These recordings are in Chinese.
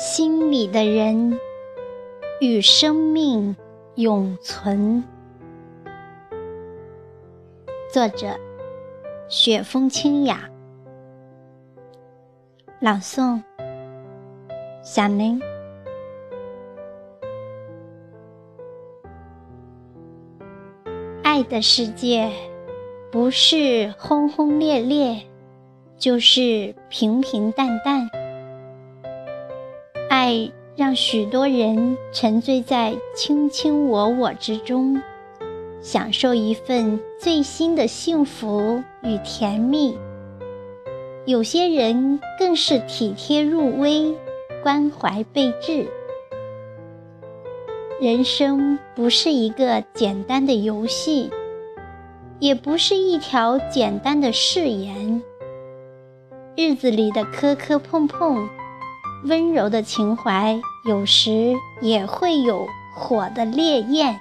心里的人与生命永存。作者：雪风清雅，朗诵：小林。爱的世界，不是轰轰烈烈，就是平平淡淡。爱让许多人沉醉在卿卿我我之中，享受一份最新的幸福与甜蜜。有些人更是体贴入微，关怀备至。人生不是一个简单的游戏，也不是一条简单的誓言。日子里的磕磕碰碰，温柔的情怀有时也会有火的烈焰。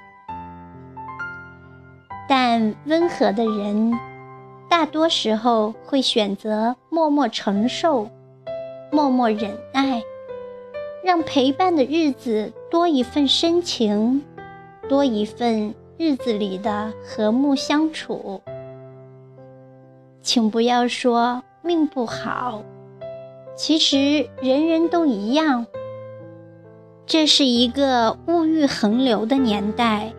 但温和的人，大多时候会选择默默承受，默默忍耐。让陪伴的日子多一份深情，多一份日子里的和睦相处。请不要说命不好，其实人人都一样。这是一个物欲横流的年代，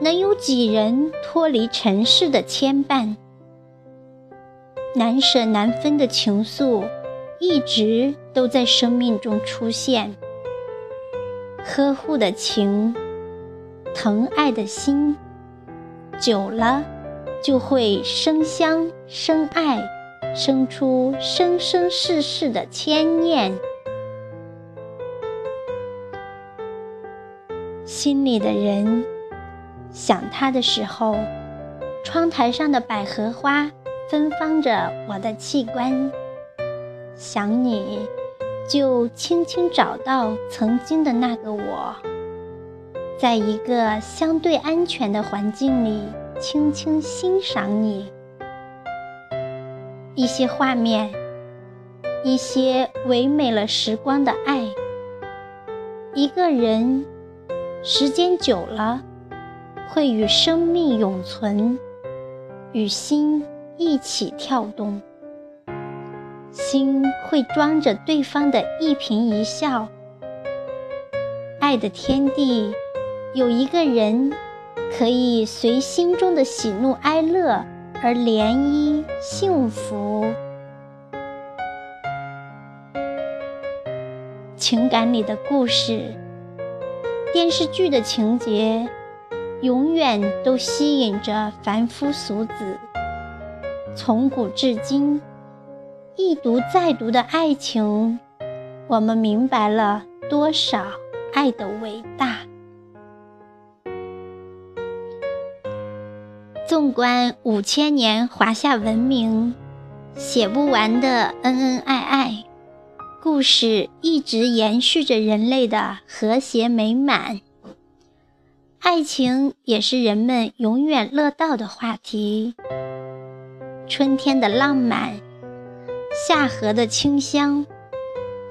能有几人脱离尘世的牵绊？难舍难分的情愫。一直都在生命中出现，呵护的情，疼爱的心，久了就会生香生爱，生出生生世世的牵念。心里的人想他的时候，窗台上的百合花芬芳着我的器官。想你，就轻轻找到曾经的那个我，在一个相对安全的环境里，轻轻欣赏你。一些画面，一些唯美了时光的爱。一个人，时间久了，会与生命永存，与心一起跳动。心会装着对方的一颦一笑，爱的天地有一个人，可以随心中的喜怒哀乐而涟漪幸福。情感里的故事，电视剧的情节，永远都吸引着凡夫俗子。从古至今。一读再读的爱情，我们明白了多少爱的伟大。纵观五千年华夏文明，写不完的恩恩爱爱，故事一直延续着人类的和谐美满。爱情也是人们永远乐道的话题。春天的浪漫。夏荷的清香，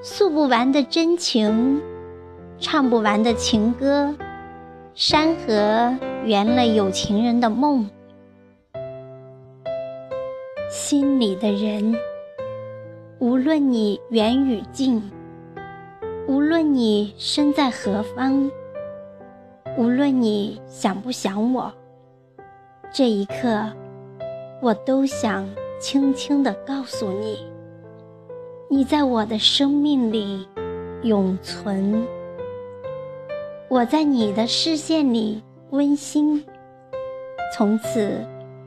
诉不完的真情，唱不完的情歌，山河圆了有情人的梦。心里的人，无论你远与近，无论你身在何方，无论你想不想我，这一刻，我都想轻轻地告诉你。你在我的生命里永存，我在你的视线里温馨，从此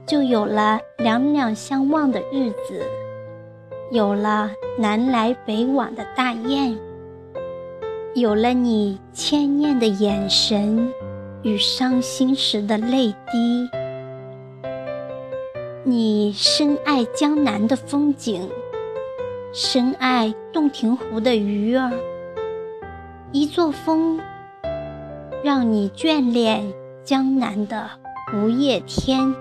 就有了两两相望的日子，有了南来北往的大雁，有了你牵念的眼神与伤心时的泪滴。你深爱江南的风景。深爱洞庭湖的鱼儿，一座峰，让你眷恋江南的不夜天。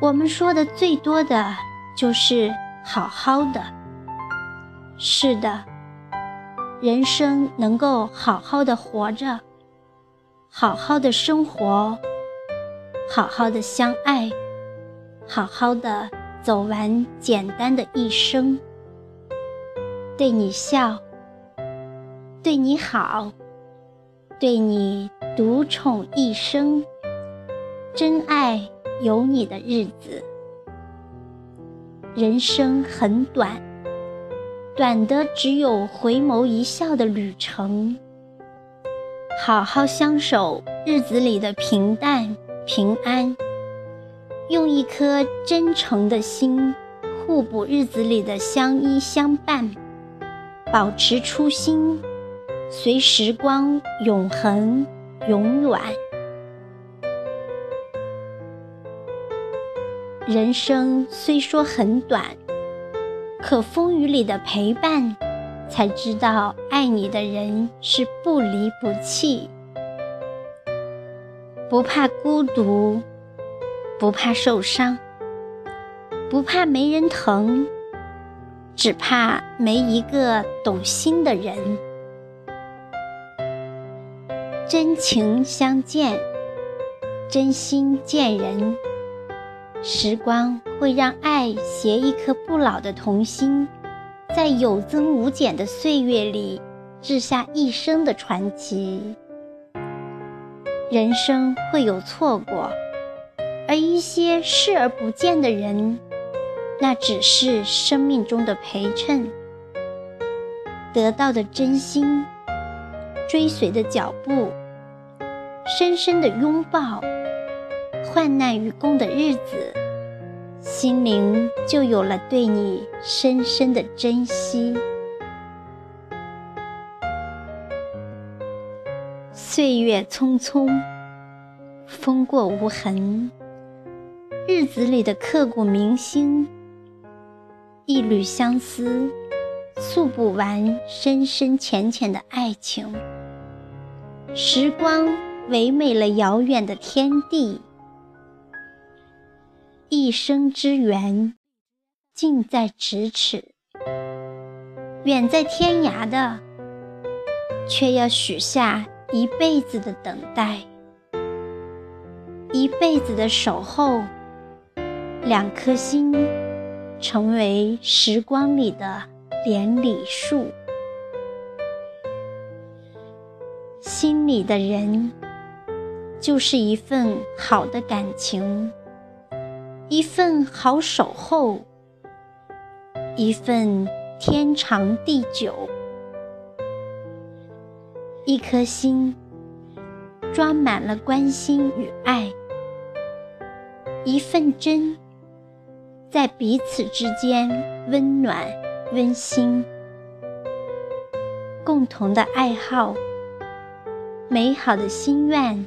我们说的最多的就是好好的，是的，人生能够好好的活着，好好的生活，好好的相爱，好好的走完简单的一生，对你笑，对你好，对你独宠一生，真爱有你的日子。人生很短，短的只有回眸一笑的旅程。好好相守日子里的平淡平安，用一颗真诚的心互补日子里的相依相伴，保持初心，随时光永恒永远。人生虽说很短，可风雨里的陪伴，才知道爱你的人是不离不弃。不怕孤独，不怕受伤，不怕没人疼，只怕没一个懂心的人。真情相见，真心见人。时光会让爱携一颗不老的童心，在有增无减的岁月里，掷下一生的传奇。人生会有错过，而一些视而不见的人，那只是生命中的陪衬。得到的真心，追随的脚步，深深的拥抱。患难与共的日子，心灵就有了对你深深的珍惜。岁月匆匆，风过无痕，日子里的刻骨铭心，一缕相思，诉不完深深浅浅的爱情。时光唯美了遥远的天地。一生之缘，近在咫尺；远在天涯的，却要许下一辈子的等待，一辈子的守候。两颗心，成为时光里的连理树。心里的人，就是一份好的感情。一份好守候，一份天长地久，一颗心装满了关心与爱，一份真在彼此之间温暖温馨，共同的爱好，美好的心愿，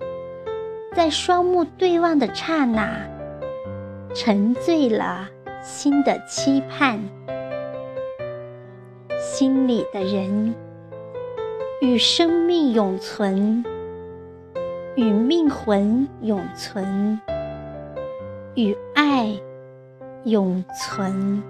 在双目对望的刹那。沉醉了心的期盼，心里的人与生命永存，与命魂永存，与爱永存。